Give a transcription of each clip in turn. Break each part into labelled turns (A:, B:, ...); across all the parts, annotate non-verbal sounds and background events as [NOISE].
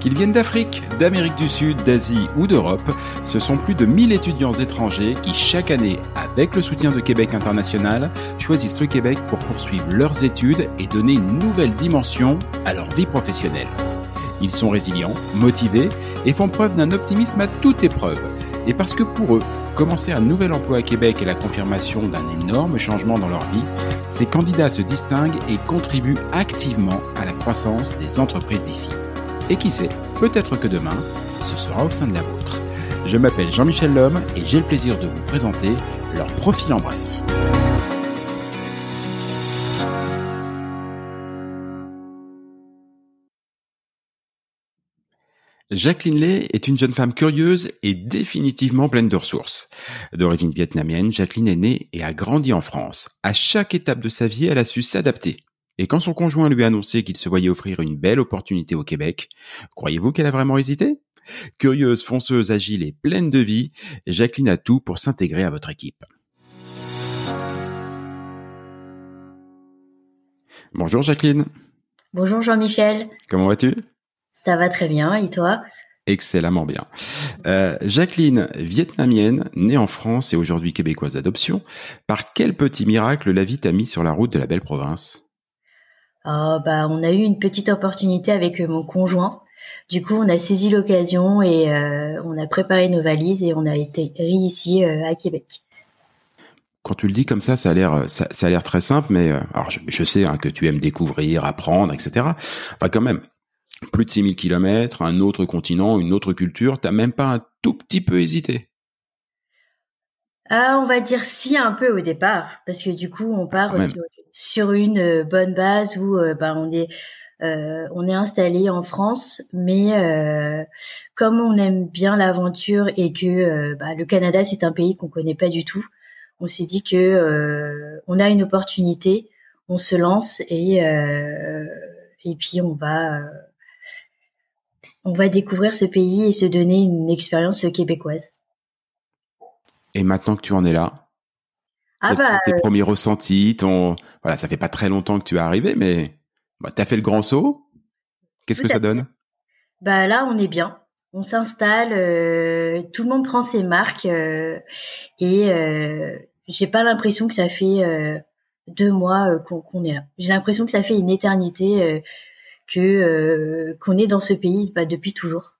A: Qu'ils viennent d'Afrique, d'Amérique du Sud, d'Asie ou d'Europe, ce sont plus de 1000 étudiants étrangers qui chaque année, avec le soutien de Québec International, choisissent le Québec pour poursuivre leurs études et donner une nouvelle dimension à leur vie professionnelle. Ils sont résilients, motivés et font preuve d'un optimisme à toute épreuve. Et parce que pour eux, commencer un nouvel emploi à Québec est la confirmation d'un énorme changement dans leur vie, ces candidats se distinguent et contribuent activement à la croissance des entreprises d'ici. Et qui sait, peut-être que demain, ce sera au sein de la vôtre. Je m'appelle Jean-Michel Lhomme et j'ai le plaisir de vous présenter leur profil en bref. Jacqueline Lay est une jeune femme curieuse et définitivement pleine de ressources. D'origine vietnamienne, Jacqueline est née et a grandi en France. À chaque étape de sa vie, elle a su s'adapter. Et quand son conjoint lui a annoncé qu'il se voyait offrir une belle opportunité au Québec, croyez-vous qu'elle a vraiment hésité? Curieuse, fonceuse, agile et pleine de vie, Jacqueline a tout pour s'intégrer à votre équipe. Bonjour Jacqueline.
B: Bonjour Jean-Michel.
A: Comment vas-tu?
B: Ça va très bien, et toi?
A: Excellemment bien. Euh, Jacqueline, vietnamienne, née en France et aujourd'hui québécoise d'adoption, par quel petit miracle la vie t'a mis sur la route de la belle province?
B: Oh, bah, On a eu une petite opportunité avec euh, mon conjoint. Du coup, on a saisi l'occasion et euh, on a préparé nos valises et on a été ici euh, à Québec.
A: Quand tu le dis comme ça, ça a l'air ça, ça, a l'air très simple, mais alors je, je sais hein, que tu aimes découvrir, apprendre, etc. Enfin, quand même, plus de 6000 kilomètres, un autre continent, une autre culture, t'as même pas un tout petit peu hésité?
B: Ah, on va dire si un peu au départ, parce que du coup on part sur une euh, bonne base où euh, ben, on est euh, on est installé en France, mais comme on aime bien l'aventure et que bah, le Canada c'est un pays qu'on connaît pas du tout, on s'est dit que on a une opportunité, on se lance et et puis on va on va découvrir ce pays et se donner une expérience québécoise.
A: Et maintenant que tu en es là, ah bah, tes euh, premiers ressentis, ton voilà, ça fait pas très longtemps que tu es arrivé, mais bah, tu as fait le grand saut. Qu'est-ce que ça donne?
B: Bah là, on est bien. On s'installe, euh, tout le monde prend ses marques euh, et euh, j'ai pas l'impression que ça fait deux mois qu'on est là. J'ai l'impression que ça fait une éternité que euh, qu'on est dans ce pays bah, depuis toujours.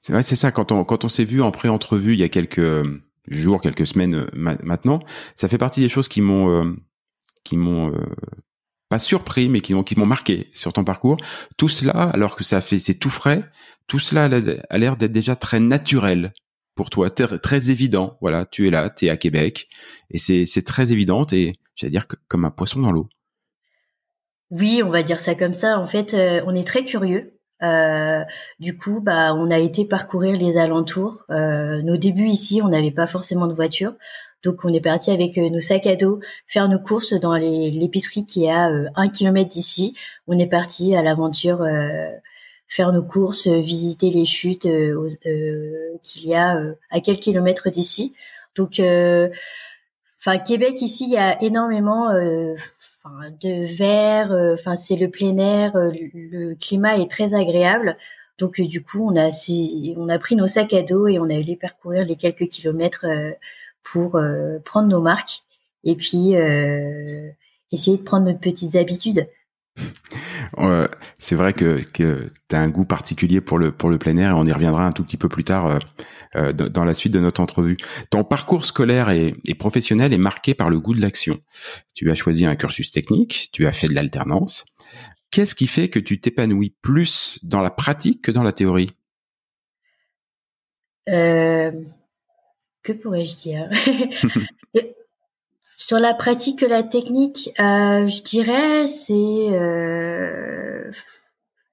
A: C'est vrai, c'est ça. Quand on quand on s'est vu en pré-entrevue il y a quelques jours, quelques semaines euh, maintenant, ça fait partie des choses qui m'ont euh, qui m'ont pas surpris, mais qui m'ont qui m'ont marqué sur ton parcours. Tout cela, alors que ça fait c'est tout frais, tout cela a l'air d'être déjà très naturel pour toi, très, évident. Voilà, tu es là, tu es à Québec, et c'est c'est très évident et j'allais dire comme un poisson dans l'eau.
B: Oui, on va dire ça comme ça. En fait, euh, on est très curieux. Euh, du coup, bah, on a été parcourir les alentours. Euh, nos débuts ici, on n'avait pas forcément de voiture, donc on est parti avec nos sacs à dos faire nos courses dans l'épicerie qui est à un kilomètre d'ici. On est parti à l'aventure faire nos courses, visiter les chutes qu'il y a à quelques kilomètres d'ici. Donc, enfin Québec ici, il y a énormément de verre, euh, enfin c'est le plein air, euh, le, climat est très agréable. Donc euh, du coup, on a on a pris nos sacs à dos et on a allé parcourir les quelques kilomètres pour prendre nos marques et puis essayer de prendre nos petites habitudes. [LAUGHS]
A: c'est vrai que, que tu as un goût particulier pour le, pour le plein air et on y reviendra un tout petit peu plus tard euh, euh dans la suite de notre entrevue. Ton parcours scolaire et, et, professionnel est marqué par le goût de l'action. Tu as choisi un cursus technique, tu as fait de l'alternance. Qu'est-ce qui fait que tu t'épanouis plus dans la pratique que dans la théorie?
B: Euh, Que pourrais-je dire? [LAUGHS] Sur la pratique la technique, euh, je dirais c'est euh,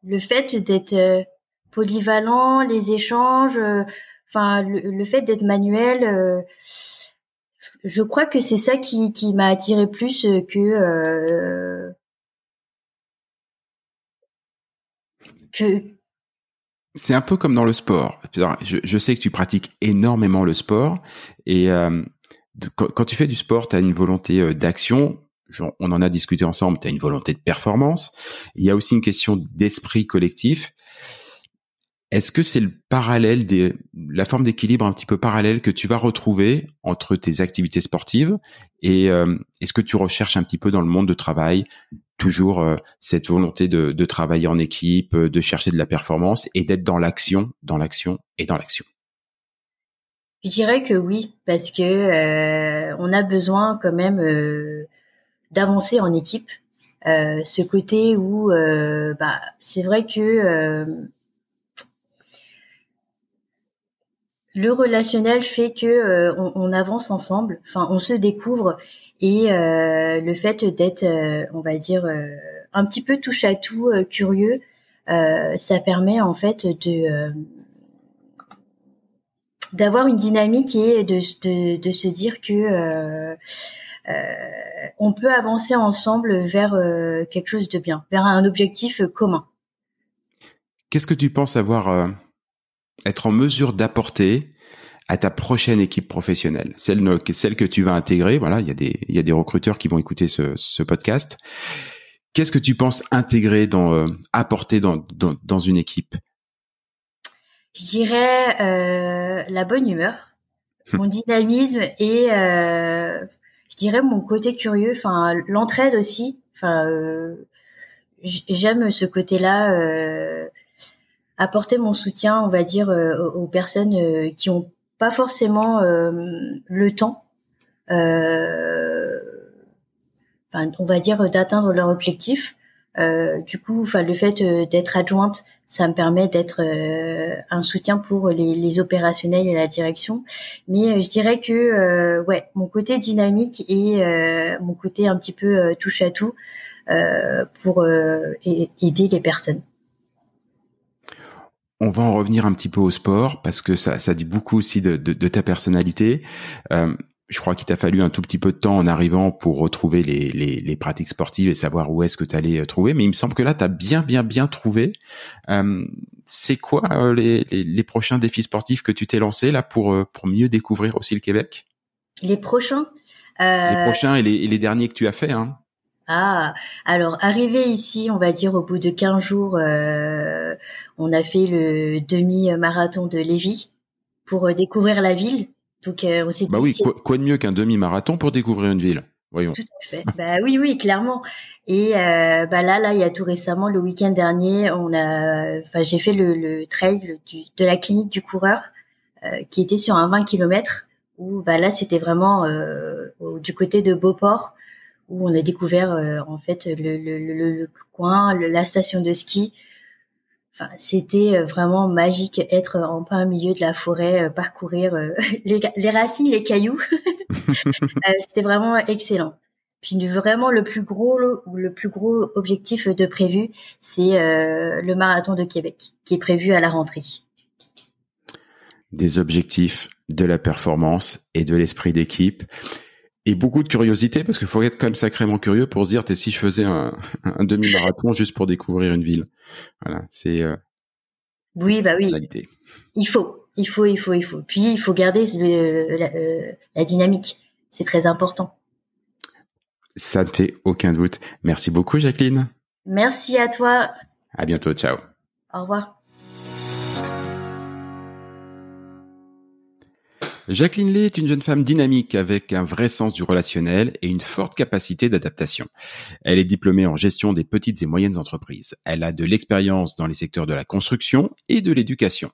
B: le fait d'être euh, polyvalent, les échanges, enfin le, fait d'être manuel. Je crois que c'est ça qui, qui m'a attiré plus que que
A: c'est un peu comme dans le sport. Je, je, sais que tu pratiques énormément le sport et quand, tu fais du sport, tu as une volonté euh, d'action. on en a discuté ensemble, tu as une volonté de performance. Il y a aussi une question d'esprit collectif. Est-ce que c'est le parallèle des, la forme d'équilibre un petit peu parallèle que tu vas retrouver entre tes activités sportives et euh, est-ce que tu recherches un petit peu dans le monde de travail toujours euh, cette volonté de, de, travailler en équipe, de chercher de la performance et d'être dans l'action, dans l'action et dans l'action?
B: Je dirais que oui, parce que on a besoin quand même d'avancer en équipe. ce côté où, bah, c'est vrai que le relationnel fait que euh, on, avance ensemble, enfin on se découvre et euh, le fait d'être, euh, on va dire, un petit peu touche à tout, curieux, ça permet en fait de d'avoir une dynamique et de, de, de se dire que on peut avancer ensemble vers quelque chose de bien, vers un objectif commun.
A: Qu'est-ce que tu penses avoir être en mesure d'apporter à ta prochaine équipe professionnelle, celle, celle que tu vas intégrer. Voilà, il y a des, il y a des recruteurs qui vont écouter ce, ce podcast. Qu'est-ce que tu penses intégrer dans, euh, apporter dans, dans, dans, une équipe?
B: Je dirais euh, la bonne humeur, hum. mon dynamisme et euh, je dirais mon côté curieux, enfin l'entraide aussi. Enfin, euh, j'aime ce côté-là. Euh, apporter mon soutien, on va dire, euh, aux personnes euh, qui ont pas forcément euh, le temps, on va dire, d'atteindre leur objectif. Du coup, enfin, le fait d'être adjointe, ça me permet d'être un soutien pour les, opérationnels et la direction. Mais je dirais que ouais, mon côté dynamique et mon côté un petit peu touche à tout pour aider les personnes.
A: On va en revenir un petit peu au sport parce que ça, ça dit beaucoup aussi de, de, ta personnalité. Euh, je crois qu'il t'a fallu un tout petit peu de temps en arrivant pour retrouver les, les, les pratiques sportives et savoir où est-ce que tu allais euh, trouver. Mais il me semble que là, tu as bien, bien, bien trouvé. Euh, c'est quoi euh, les, les, les, prochains défis sportifs que tu t'es lancé là pour, pour mieux découvrir aussi le Québec?
B: Les prochains?
A: Les prochains et les, et les derniers que tu as fait. Hein
B: ah, alors arrivé ici, on va dire au bout de 15 jours, euh, on a fait le demi-marathon de Lévis pour découvrir la ville.
A: Donc euh, on s'est Bah oui, quoi, de mieux qu'un demi-marathon pour découvrir une ville Voyons.
B: Tout à fait. bah oui, oui, clairement. Et bah là, là, il y a tout récemment, le week-end dernier, on a, enfin, j'ai fait le, trail de la clinique du coureur qui était sur un 20 km. Où bah là, c'était vraiment du côté de Beauport où on a découvert euh, en fait le, le, le, coin, la station de ski. C'était euh, vraiment magique être en plein milieu de la forêt, euh, parcourir [LAUGHS] les, les, racines, les cailloux. [LAUGHS] c'était vraiment excellent. Puis vraiment le plus gros objectif de prévu, c'est le marathon de Québec qui est prévu à la rentrée.
A: Des objectifs, de la performance et de l'esprit d'équipe et beaucoup de curiosité parce qu'il faut être quand même sacrément curieux pour se dire si je faisais un, [LAUGHS] un demi-marathon juste pour découvrir une ville. Voilà, c'est euh,
B: oui bah oui. Il faut, il faut, il faut, il faut. Puis il faut garder le, la, euh, la dynamique. C'est très important.
A: Ça ne fait aucun doute. Merci beaucoup Jacqueline.
B: Merci à toi.
A: À bientôt, ciao.
B: Au revoir.
A: Jacqueline Lay est une jeune femme dynamique avec un vrai sens du relationnel et une forte capacité d'adaptation. Elle est diplômée en gestion des petites et moyennes entreprises. Elle a de l'expérience dans les secteurs de la construction et de l'éducation.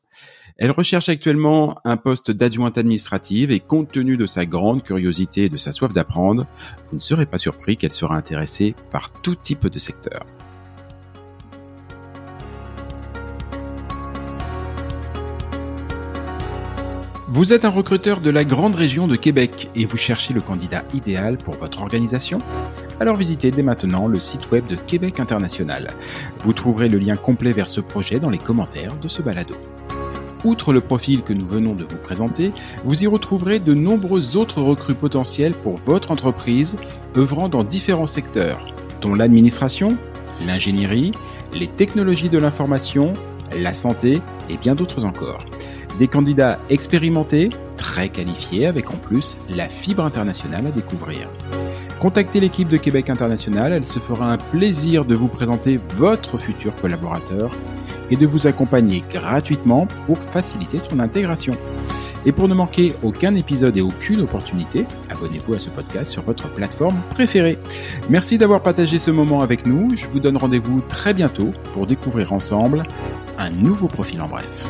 A: Elle recherche actuellement un poste d'adjointe administrative et compte tenu de sa grande curiosité et de sa soif d'apprendre, vous ne serez pas surpris qu'elle sera intéressée par tout type de secteur. Vous êtes un recruteur de la grande région de Québec et vous cherchez le candidat idéal pour votre organisation? Alors visitez dès maintenant le site web de Québec International. Vous trouverez le lien complet vers ce projet dans les commentaires de ce balado. Outre le profil que nous venons de vous présenter, vous y retrouverez de nombreux autres recrues potentiels pour votre entreprise œuvrant dans différents secteurs, dont l'administration, l'ingénierie, les technologies de l'information, la santé et bien d'autres encore. Des candidats expérimentés, très qualifiés, avec en plus la fibre internationale à découvrir. Contactez l'équipe de Québec International, elle se fera un plaisir de vous présenter votre futur collaborateur et de vous accompagner gratuitement pour faciliter son intégration. Et pour ne manquer aucun épisode et aucune opportunité, abonnez-vous à ce podcast sur votre plateforme préférée. Merci d'avoir partagé ce moment avec nous. Je vous donne rendez-vous très bientôt pour découvrir ensemble un nouveau profil en bref.